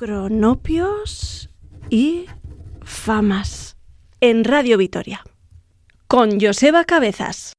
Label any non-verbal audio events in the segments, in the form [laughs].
cronopios y famas en Radio Vitoria con Joseba Cabezas.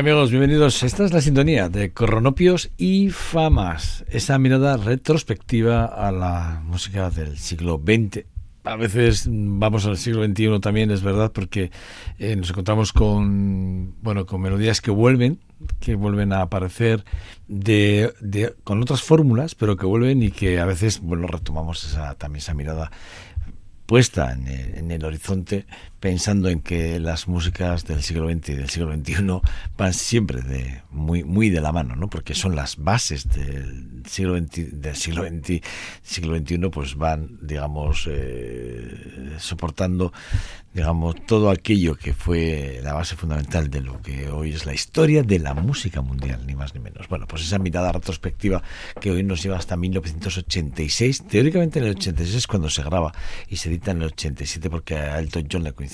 Amigos, bienvenidos. Esta es la sintonía de Coronopios y Famas, esa mirada retrospectiva a la música del siglo XX. A veces vamos al siglo XXI también, es verdad, porque eh, nos encontramos con, bueno, con melodías que vuelven, que vuelven a aparecer de, de, con otras fórmulas, pero que vuelven y que a veces, bueno, retomamos esa, también esa mirada puesta en el, horizonte pensando en que las músicas del siglo XX y del siglo XXI van siempre de muy muy de la mano, ¿no? Porque son las bases del siglo XX, del siglo XX, siglo XXI, pues van, digamos, eh, soportando, digamos, todo aquello que fue la base fundamental de lo que hoy es la historia de la música mundial, ni más ni menos. Bueno, pues esa mirada retrospectiva que hoy nos lleva hasta 1986, teóricamente en el 86 es cuando se graba y se edita en el 87 porque a Elton John le coincide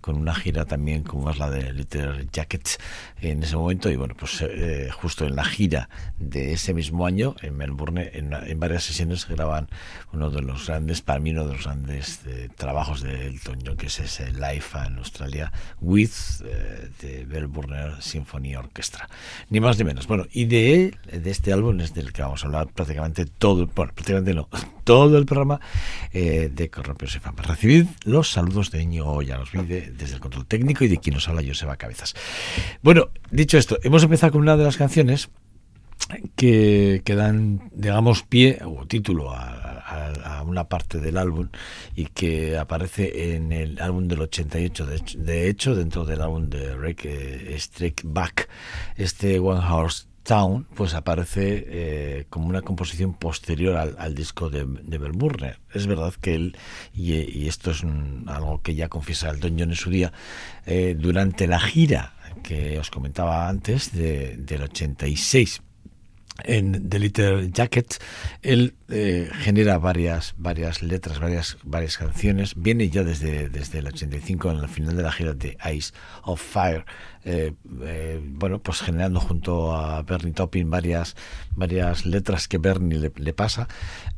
con una gira también como es la de Little Jackets en ese momento y bueno, pues eh, justo en la gira de ese mismo año en Melbourne, en, en, varias sesiones graban uno de los grandes, para mí uno de los grandes eh, trabajos de Elton John, que es ese Live en Australia with eh, de Melbourne Symphony Orchestra. Ni más ni menos. Bueno, y de de este álbum es del que vamos a hablar prácticamente todo, bueno, prácticamente no, todo el programa eh, de Corrompios y Famas. Recibid los saludos de Ño ya los desde el control técnico y de quien nos habla Joseba Cabezas. Bueno, dicho esto, hemos empezado con una de las canciones que, dan, digamos, pie o título a, una parte del álbum y que aparece en el álbum del 88. De hecho, de hecho dentro del álbum de Rick eh, Strike Back, este One Horse Pues aparece eh, como una composición posterior al, al disco de, de. Es verdad que él, y, y esto es un, algo que ya confiesa el Don John en su día, eh, durante la gira que os comentaba antes, de, del 86, en The Little Jacket, él eh, genera varias, varias letras, varias, varias canciones. Viene ya desde, desde el 85, en el final de la gira de Ice of Fire. Eh, eh, bueno, pues generando junto a Bernie Taupin varias, varias letras que Bernie le, le, pasa.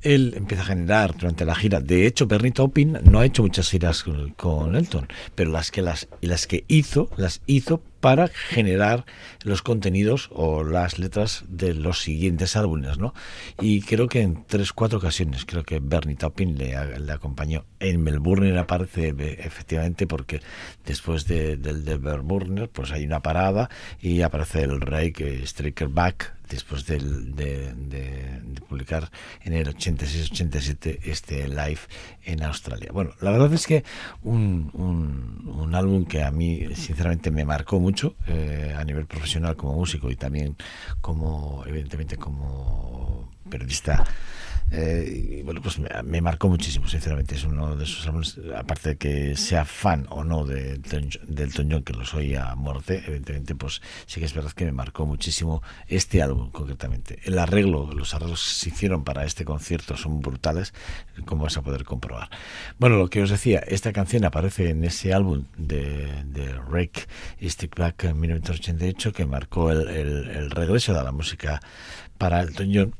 Él empieza a generar durante la gira. De hecho, Bernie Taupin no ha hecho muchas giras con, con Elton, pero las que, las, las que hizo, las hizo para generar los contenidos o las letras de los siguientes álbumes, ¿no? Y creo que en tres, cuatro ocasiones, creo que Bernie Taupin le, le acompañó. En Melbourne aparece efectivamente porque después de, del de Melbourne, pues hay una parada y aparece el rey que Striker Back después de, de, publicar en el 86-87 este live en Australia. Bueno, la verdad es que un, un, un álbum que a mí sinceramente me marcó mucho eh, a nivel profesional como músico y también como, evidentemente, como periodista eh, bueno, pues me, marcó muchísimo, sinceramente. Es uno de esos álbumes, aparte de que sea fan o no de, de, del Toñón, que lo soy a muerte, evidentemente, pues sí que es verdad que me marcó muchísimo este álbum, concretamente. El arreglo, los arreglos que se hicieron para este concierto son brutales, como vas a poder comprobar. Bueno, lo que os decía, esta canción aparece en ese álbum de, de y Stick Back en 1988, que marcó el, el, el regreso de la música para el Toñón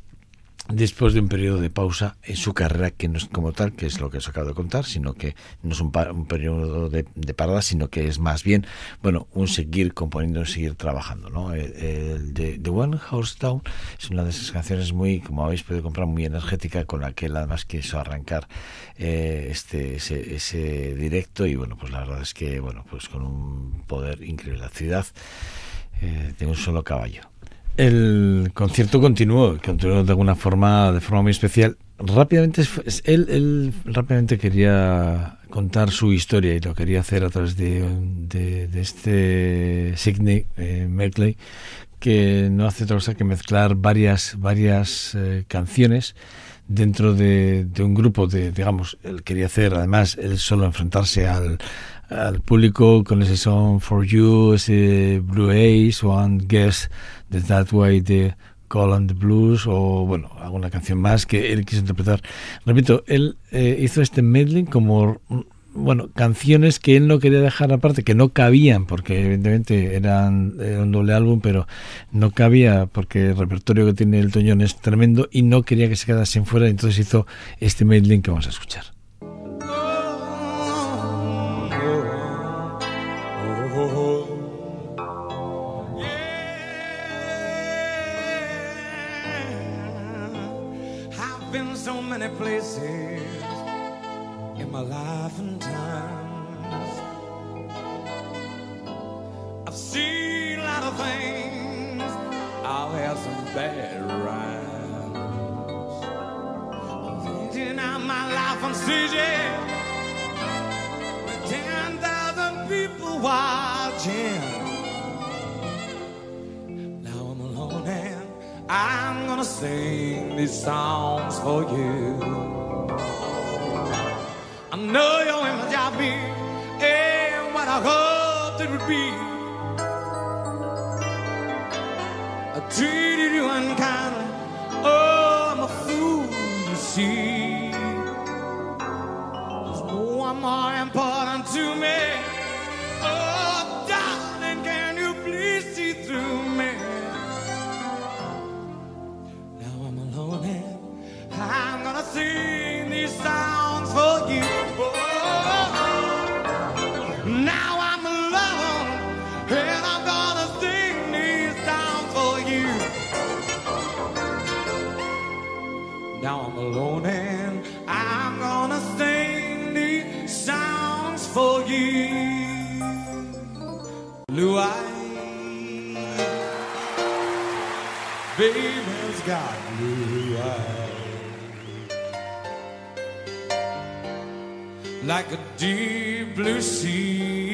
después de un periodo de pausa en su carrera que no es como tal, que es lo que os acabo de contar, sino que no es un, un periodo de, de, parada, sino que es más bien, bueno, un seguir componiendo, seguir trabajando, ¿no? El, el de One House Down es una de esas canciones muy, como habéis podido comprar, muy energética, con la que él además quiso arrancar eh, este, ese, ese directo y bueno, pues la verdad es que, bueno, pues con un poder increíble. La ciudad eh, de un solo caballo. El concierto continuó, continuó de alguna forma, de forma muy especial. Rápidamente, él, él rápidamente quería contar su historia y lo quería hacer a través de, este Sidney eh, Merkley, que no hace otra cosa que mezclar varias, varias eh, canciones dentro de, un grupo de, digamos, él quería hacer, además, él solo enfrentarse al, al público con ese Song for You, ese Blue Ace, One Guess de That Way de Call and the Blues o bueno, alguna canción más que él quiso interpretar. Repito, él eh, hizo este medley como bueno, canciones que él no quería dejar aparte, que no cabían, porque evidentemente eran era un doble álbum, pero no cabía porque el repertorio que tiene el Toñón es tremendo y no quería que se quedasen fuera, entonces hizo este medley que vamos a escuchar. many places in my life and times. I've seen a lot of things. I'll have some bad rides. Thinking out my life on CJ with 10,000 people watching. I'm gonna sing these songs for you. I know your image of me and what I hoped it would be. I treated you unkindly. Oh, I'm a fool, you see. There's no one more. Baby's got blue eyes like a deep blue sea.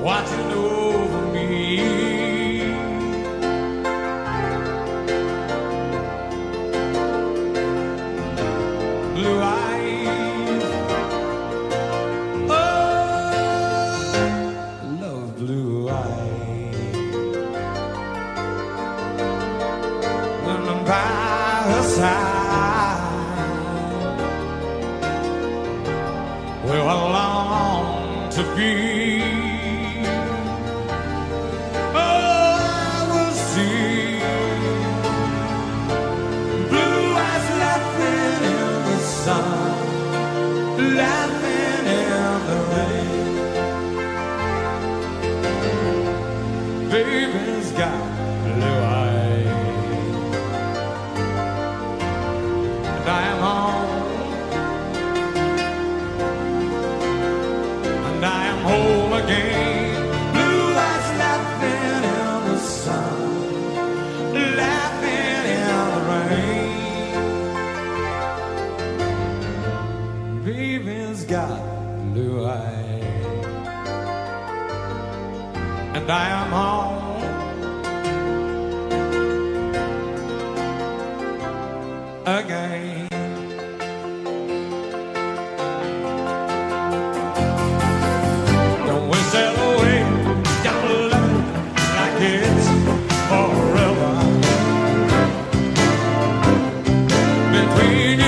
watching over me. between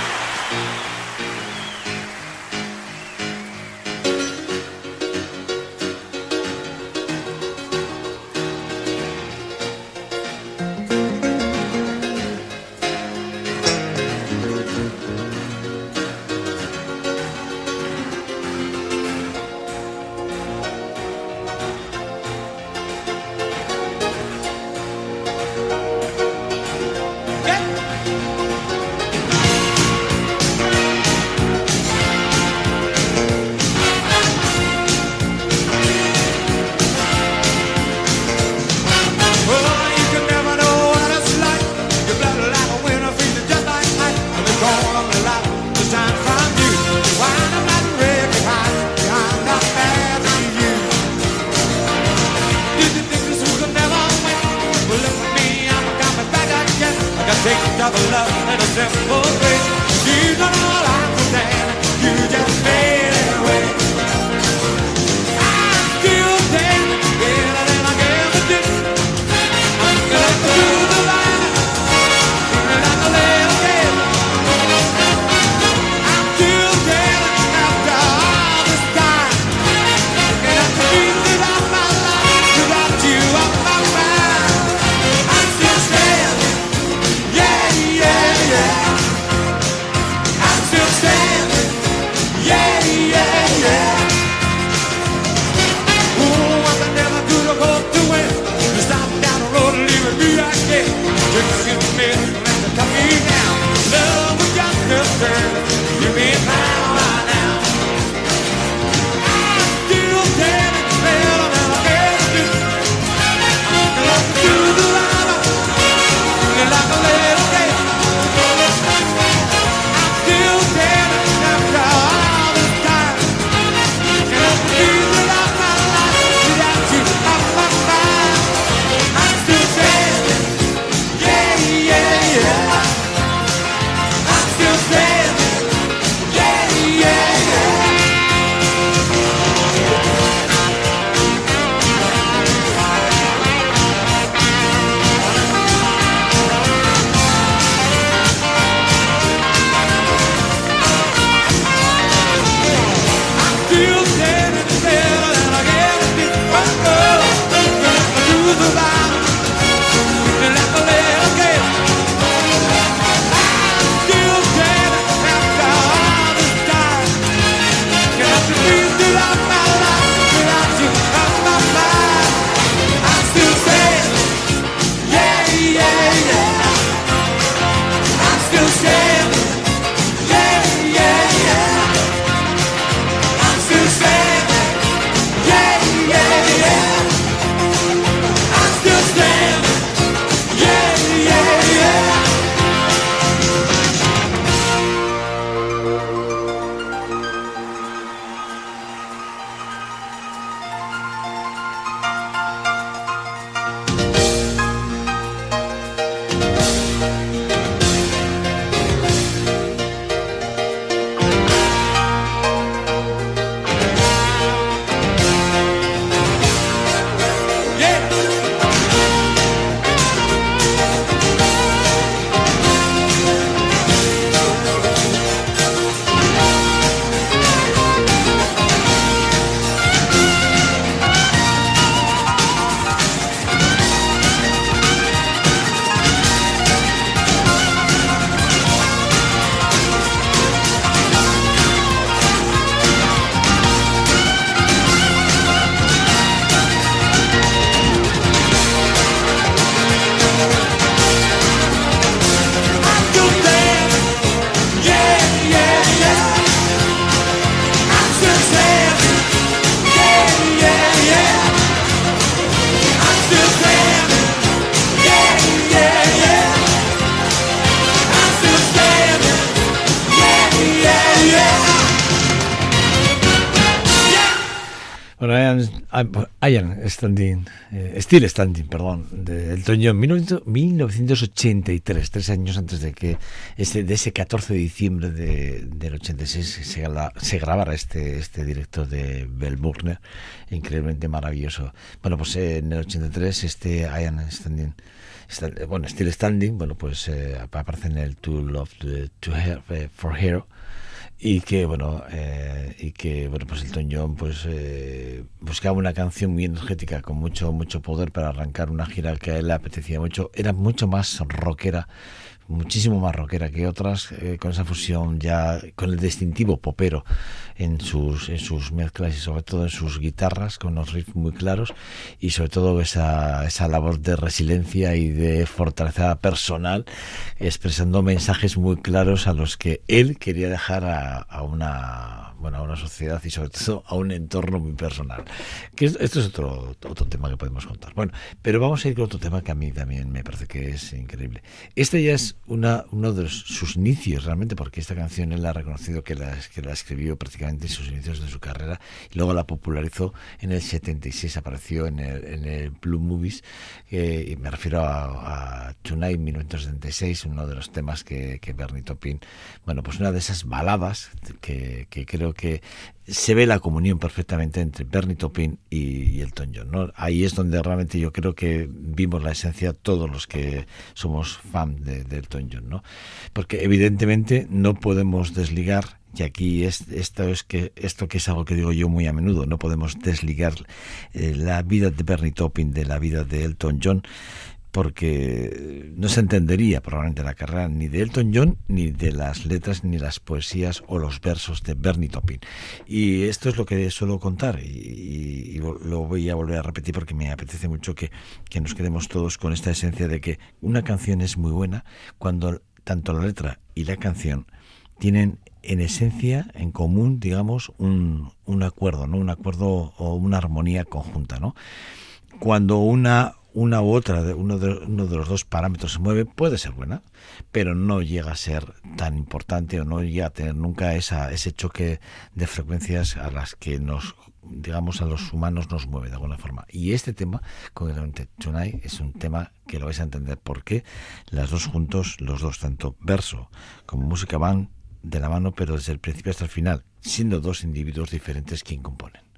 Standing, eh, Still Standing, perdón, de Elton John, 1983, tres años antes de que ese, de ese 14 de diciembre de, del 86 se, se grabara este, este directo de Bell Burner, increíblemente maravilloso. Bueno, pues eh, en el 83 este Ian Standing, bueno, Still Standing, bueno, pues eh, aparece en el To Love to Have for Hero y que bueno eh, y que bueno pues Elton John pues eh, buscaba una canción muy energética con mucho mucho poder para arrancar una gira que a él le apetecía mucho. Era mucho más rockera muchísimo más rockera que otras, eh, con esa fusión ya, con el distintivo popero en sus, en sus mezclas y sobre todo en sus guitarras, con los riffs muy claros y sobre todo esa, esa labor de resiliencia y de fortaleza personal, expresando mensajes muy claros a los que él quería dejar a, una bueno, a una sociedad y sobre todo a un entorno muy personal. Que esto es otro, otro tema que podemos contar. Bueno, pero vamos a ir con otro tema que a mí también me parece que es increíble. Este ya es una, uno de sus inicios realmente, porque esta canción él ha reconocido que la, que la escribió prácticamente en sus inicios de su carrera y luego la popularizó en el 76, apareció en el, en el Blue Movies, y me refiero a, a Tonight 1976, uno de los temas que, que Bernie Taupin, bueno, pues una de esas baladas que, que creo que se ve la comunión perfectamente entre Bernie Taupin y, Elton John. ¿no? Ahí es donde realmente yo creo que vimos la esencia todos los que somos fan de, Elton John. ¿no? Porque evidentemente no podemos desligar y aquí es, esto es que esto que es algo que digo yo muy a menudo no podemos desligar eh, la vida de Bernie Taupin de la vida de Elton John porque no se entendería probablemente la carrera ni de Elton John, ni de las letras, ni las poesías o los versos de Bernie Taupin. Y esto es lo que suelo contar y, lo voy a volver a repetir porque me apetece mucho que, que nos quedemos todos con esta esencia de que una canción es muy buena cuando tanto la letra y la canción tienen en esencia, en común, digamos, un, un acuerdo, ¿no? Un acuerdo o una armonía conjunta, ¿no? Cuando una una u otra, de uno, de, uno de los dos parámetros se mueve, puede ser buena, pero no llega a ser tan importante o no llega a tener nunca esa, ese choque de frecuencias a las que nos, digamos, a los humanos nos mueve de alguna forma. Y este tema, concretamente Tonight, es un tema que lo vais a entender porque las dos juntos, los dos, tanto verso como música, van de la mano, pero desde el principio hasta el final, siendo dos individuos diferentes quien componen.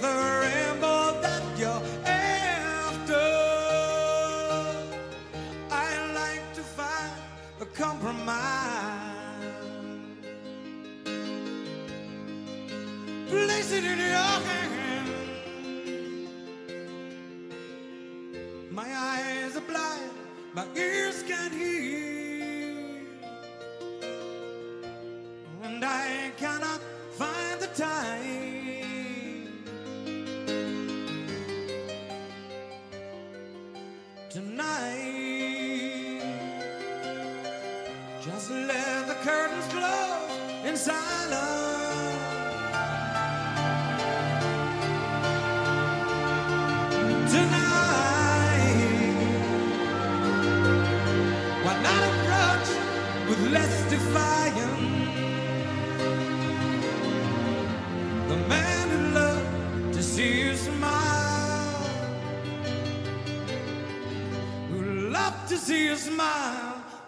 the rainbow that you're after. I like to find a compromise. Place it in your hand. My eyes are blind, my ears can't hear.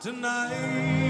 tonight.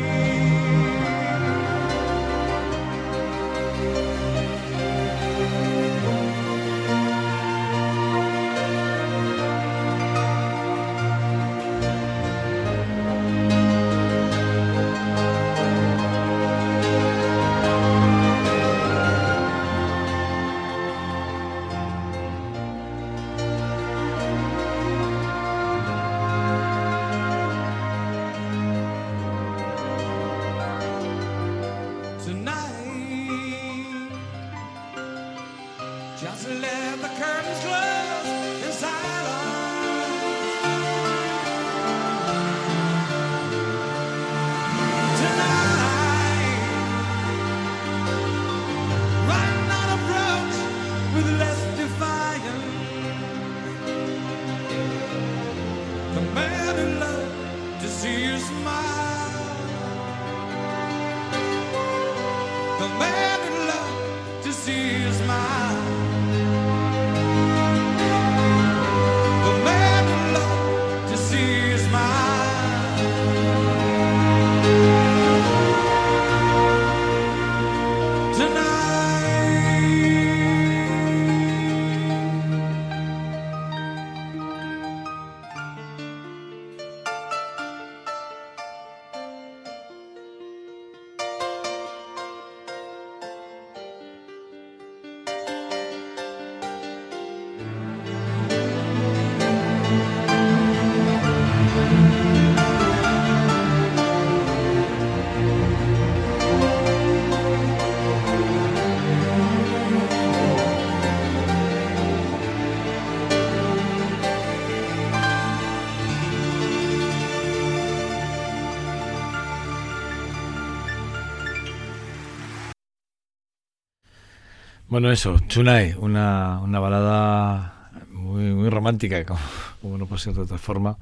Bueno, eso, Tsunai, una, una balada muy, muy romántica, como, como, no puede ser de otra forma.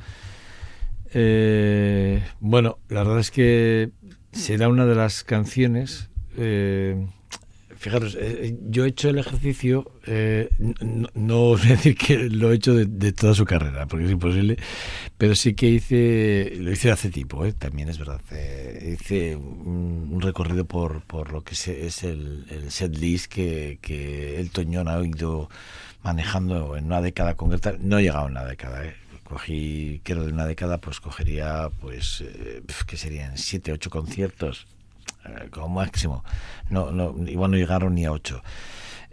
Eh, bueno, la verdad es que será una de las canciones eh, fijaros, eh, yo he hecho el ejercicio, eh, no, no voy a decir que lo he hecho de, de toda su carrera, porque es imposible, pero sí que hice, lo hice hace tiempo, eh, también es verdad. eh, hice un, recorrido por, por lo que es el, el set list que, que el Toñón ha ido manejando en una década concreta. No he llegado a una década, eh. Cogí, quiero de una década, pues cogería, pues, eh, que serían siete, ocho conciertos eh, como máximo. No, no, igual no llegaron ni a 8.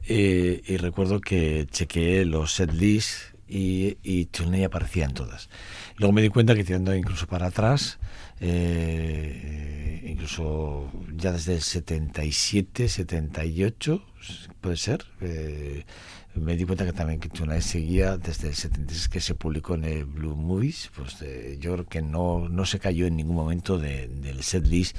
y recuerdo que chequeé los set lists y, y Chulney aparecía todas. Luego me di cuenta que tirando incluso para atrás, eh, incluso ya desde el 77, 78, puede ser, eh, me di cuenta que también que Tonight seguía desde el 76 que se publicó en el Blue Movies, pues eh, yo creo que no, no se cayó en ningún momento de- del set list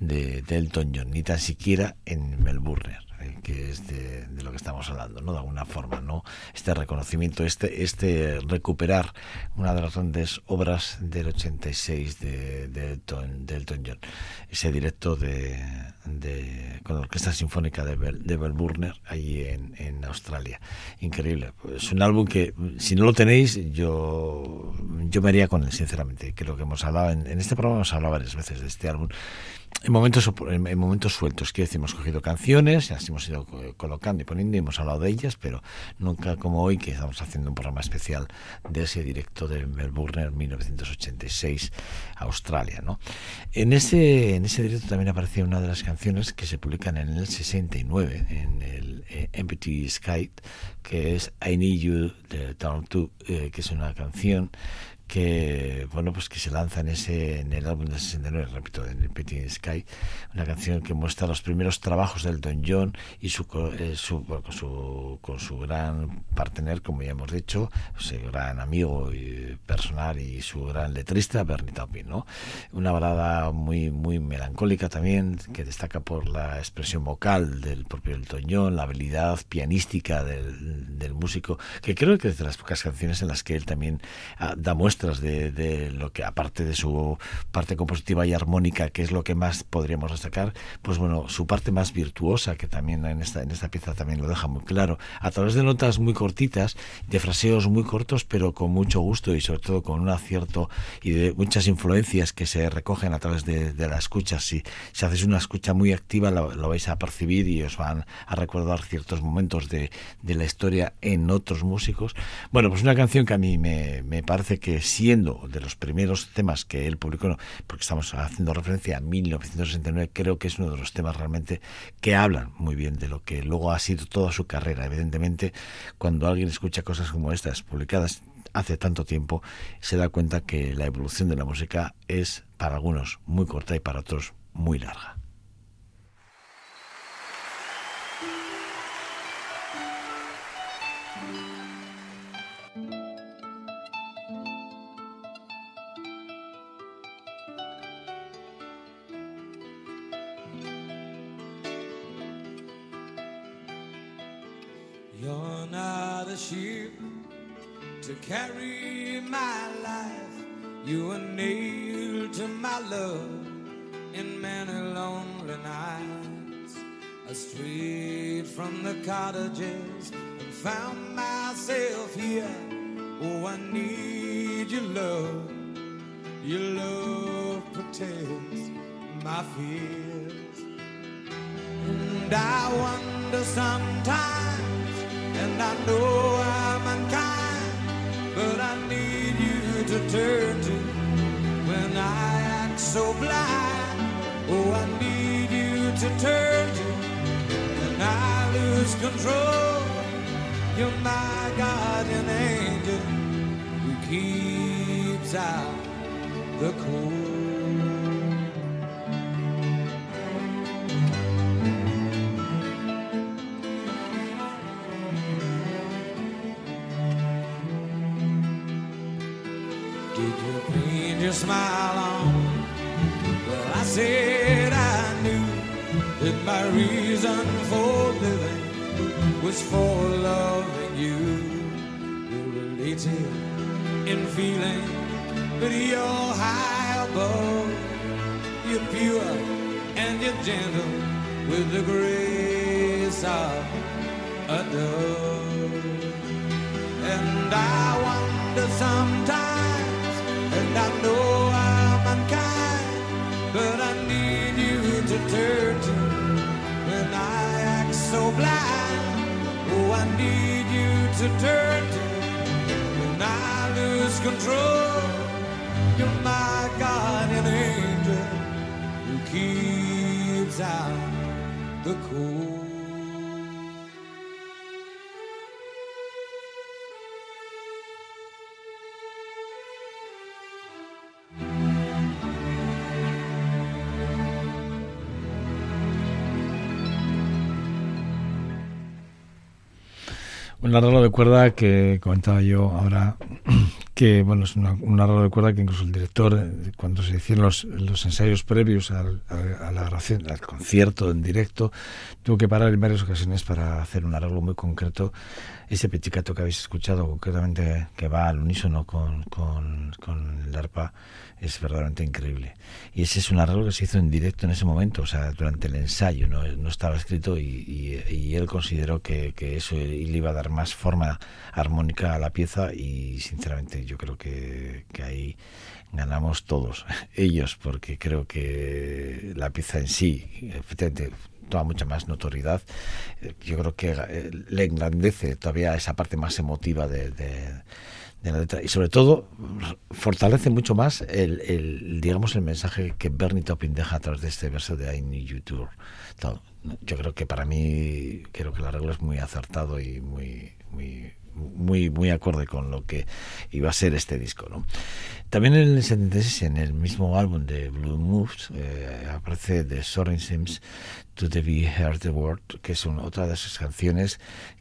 de, de Elton John, ni tan siquiera en Melbourne, eh, que es de, lo que estamos hablando, ¿no? De alguna forma, ¿no? Este reconocimiento, este, este recuperar una de las grandes obras del 86 de, de, Elton, de Elton John, ese directo de, de- con la Orquesta Sinfónica de, Bel- de Melbourne, allí en, en Australia. Increíble. Es un álbum que, si no lo tenéis, yo, yo me haría con él, sinceramente. Creo que hemos hablado, en este programa hemos hablado varias veces de este álbum. En momentos, en, en momentos sueltos, quiero decir, hemos cogido canciones, las hemos ido co- colocando y poniendo y hemos hablado de ellas, pero nunca como hoy, que estamos haciendo un programa especial de ese directo de Melbourne en 1986, Australia. ¿no? En, ese, en ese directo también aparecía una de las canciones que se publican en el 69, en el eh, Empty Sky, que es I Need You de Down to, eh, que es una canción que bueno pues que se lanza en ese en el álbum del 69 repito en el Petit Sky una canción que muestra los primeros trabajos del Don John y su, eh, su- con su con su gran partener como ya hemos dicho su gran amigo y personal y su gran letrista Bernie Taupin ¿no? una balada muy muy melancólica también que destaca por la expresión vocal del propio Elton John la habilidad pianística del, del músico que creo que es de las pocas canciones en las que él también ah, da muestras de, de lo que aparte de su parte compositiva y armónica que es lo que más podríamos destacar pues bueno su parte más virtuosa que también en esta en esta pieza también lo deja muy claro. A través de notas muy cortitas de fraseos muy cortos pero con mucho gusto y sobre todo con un acierto y de muchas influencias que se recogen a través de, de la escucha. Si, si hacéis una escucha muy activa lo, lo vais a percibir y os van a recordar ciertos momentos de, de la historia en otros músicos. Bueno pues una canción que a mí me, me parece que siendo de los primeros temas que él publicó, porque estamos haciendo referencia a 1969, creo que es uno de los temas realmente que hablan muy bien de lo que luego ha sido toda su carrera. Evidentemente, cuando alguien escucha cosas como estas publicadas hace tanto tiempo, se da cuenta que la evolución de la música es para algunos muy corta y para otros muy larga. You're not a ship to carry my life. You were nailed to my love in many lonely nights. I strayed from the cottages and found myself here. Oh, I need your love. Your love protects my fears. And I wonder sometimes, and I know I'm unkind, but I need you to turn to when I act so blind. Oh, I need you to turn to when I lose control. You're my guardian angel who keeps out the cold. But you're high above. You're pure and you're gentle with the grace of a dove. And I wonder sometimes, and I know I'm unkind, but I need you to turn to when I act so blind. Oh, I need you to turn to when I lose control. You're my guardian angel who keeps out the cold. De cuerda que comentaba yo ahora, que bueno, es una- un arreglo de cuerda que incluso el director, eh, cuando se hicieron los, los ensayos previos al, a la grabación, al concierto en directo, tuvo que parar en varias ocasiones para hacer un arreglo muy concreto. Ese pizzicato que habéis escuchado, concretamente, que va al unísono con, con, con el arpa, es verdaderamente increíble. Y ese es un arreglo que se hizo en directo en ese momento, o sea, durante el ensayo, no, no estaba escrito y, y- y él consideró que, que eso le iba a dar más forma armónica a la pieza y sinceramente yo creo que, que ahí ganamos todos, [laughs] ellos, porque creo que la pieza en sí, efectivamente, toma mucha más notoriedad. Eh, Yo creo que eh, le engrandece todavía esa parte más emotiva de, la letra y sobre todo fortalece mucho más el, el, digamos el mensaje que Bernie Taupin deja a través de este verso de I Need You to Tal. yo creo que para mí creo que el arreglo es muy acertado y muy muy muy muy acorde con lo que iba a ser este disco ¿no? también en el 76 en el mismo álbum de Blue Moves eh, aparece The Soaring Sims To The Be Heard the Word que es una, otra de esas canciones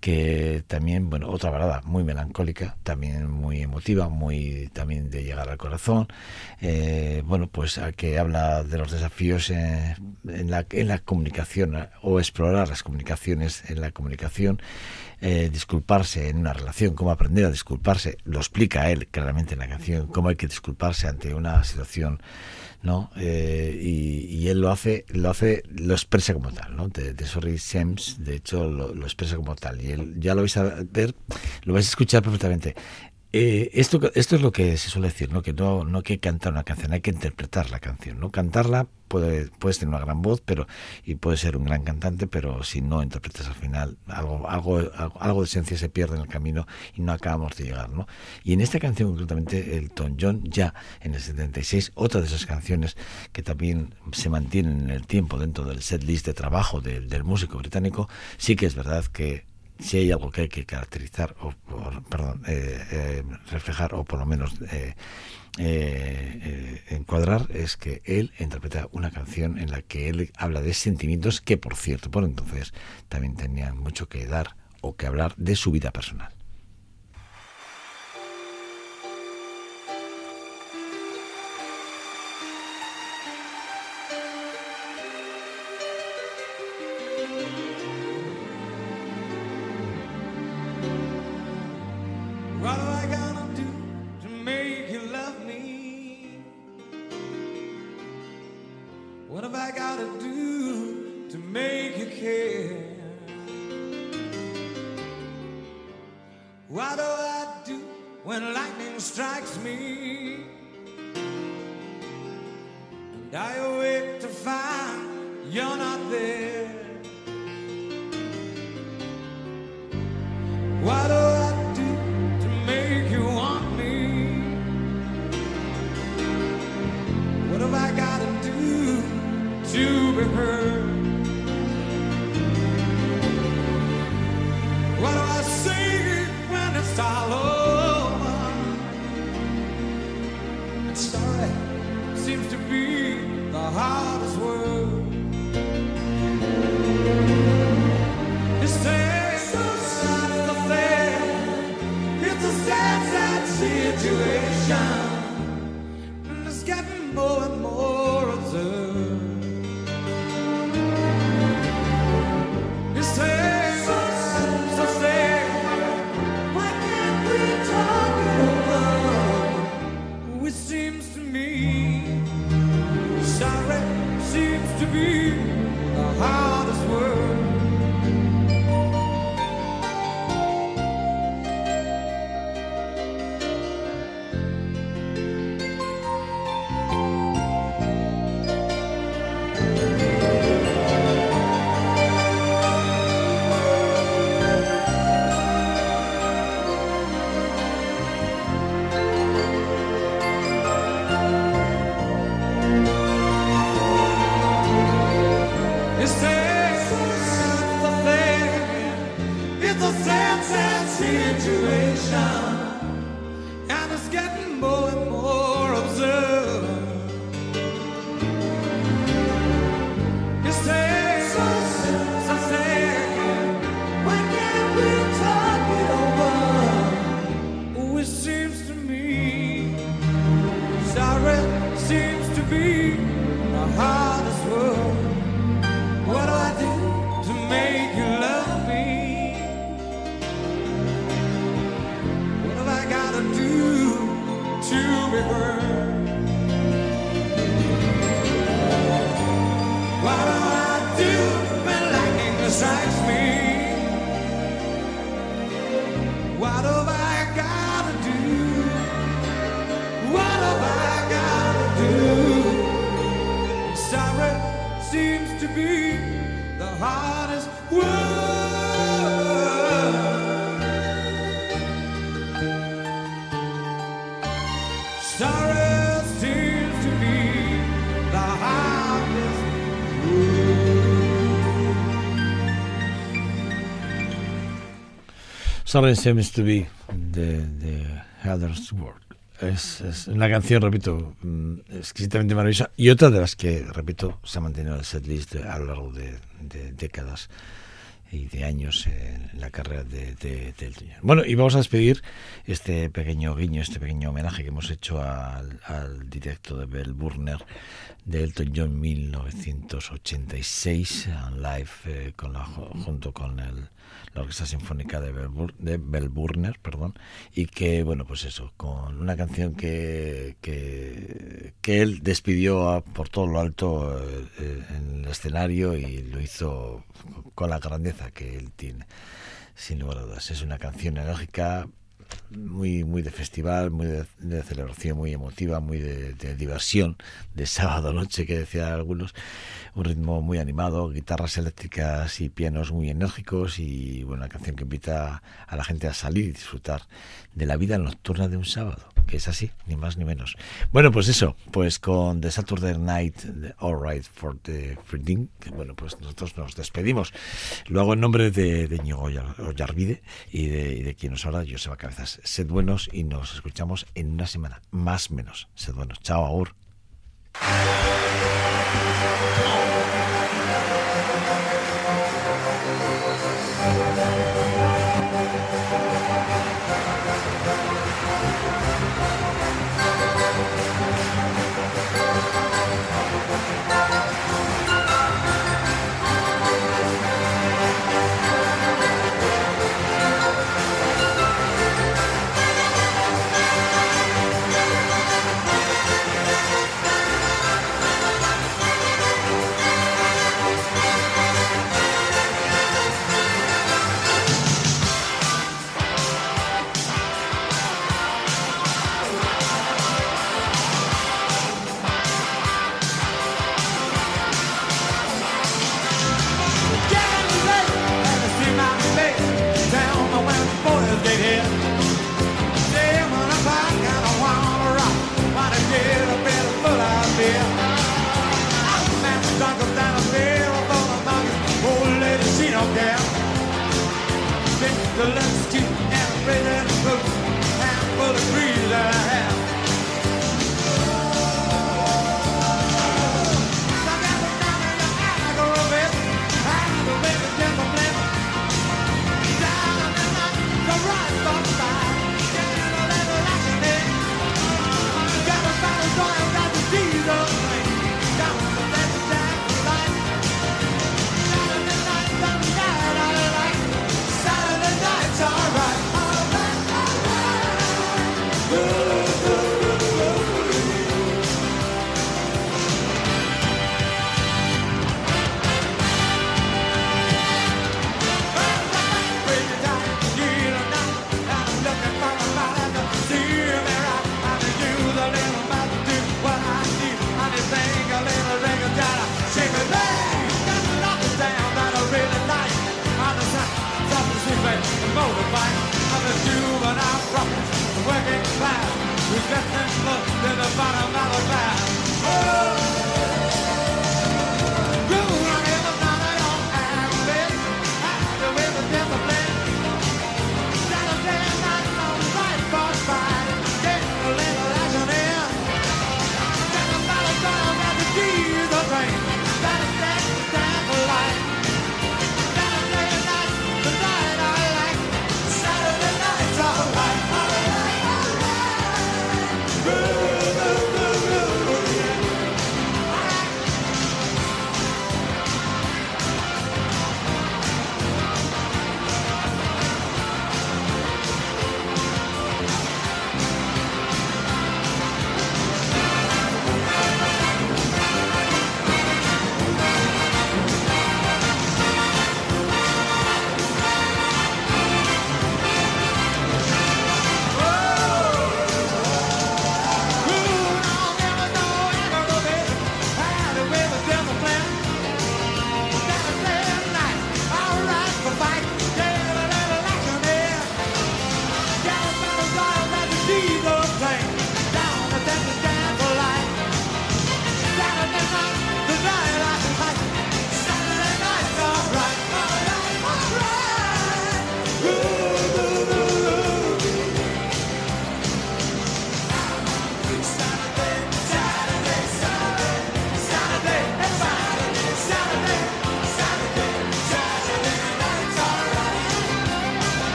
que también, bueno, otra balada muy melancólica, también muy emotiva, muy también de llegar al corazón, eh, bueno, pues a que habla de los desafíos eh, en, la, en la comunicación o explorar las comunicaciones en la comunicación, eh, disculparse en una relación, cómo aprender a disculparse, lo explica él claramente en la canción, cómo hay que disculparse ante una situación ¿no? Eh, y, él lo hace, lo hace, lo expresa como tal, ¿no? De, de Sorry de hecho, lo, lo expresa como tal. Y él, ya lo vais a ver, lo vais a escuchar perfectamente. Eh, esto, esto es lo que se suele decir, ¿no? Que no, no hay que cantar una canción, hay que interpretar la canción, ¿no? Cantarla puede, puedes tener una gran voz, pero y puedes ser un gran cantante, pero si no interpretas al final, algo, algo, algo, de esencia se pierde en el camino y no acabamos de llegar, ¿no? Y en esta canción concretamente, el Tom John ya en el 76, otra de esas canciones que también se mantienen en el tiempo dentro del set list de trabajo del, del músico británico, sí que es verdad que si hay algo que hay que caracterizar o, perdón eh, eh, reflejar o por lo menos eh, encuadrar es que él interpreta una canción en la que él habla de sentimientos que por cierto por entonces también tenían mucho que dar o que hablar de su vida personal Sorry seems to be the, the hardest work. Es, es una canción, repito, mm, exquisitamente maravillosa y otra de las que, repito, se ha mantenido en el setlist de- a lo largo de, de décadas y de años en la carrera de, de, de Elton John. Bueno, y vamos a despedir este pequeño guiño, este pequeño homenaje que hemos hecho al, al directo de Bell Burner de Elton John 1986 en live eh, con la, junto con el, la Orquesta Sinfónica de Melbourne, de Melbourne, perdón, y que, bueno, pues eso, con una canción que, que, que él despidió por todo lo alto eh, eh, en el escenario y lo hizo con la grandeza que él tiene, sin lugar a dudas. Es una canción enérgica, muy muy de festival, muy de, celebración, muy emotiva, muy de, de diversión, de sábado noche que decían algunos, un ritmo muy animado, guitarras eléctricas y pianos muy enérgicos y bueno, una canción que invita a la gente a salir y disfrutar de la vida nocturna de un sábado, que es así, ni más ni menos. Bueno, pues eso, pues con The Saturday Night All Right for the Freedom, que bueno, pues nosotros nos despedimos. Lo hago en nombre de, Ñigo Ollar- Ollarvide y de, y de quien nos habla, Joseba Cabezas. Sed buenos y nos escuchamos en una semana, más menos. Sed buenos. Chao, Agur.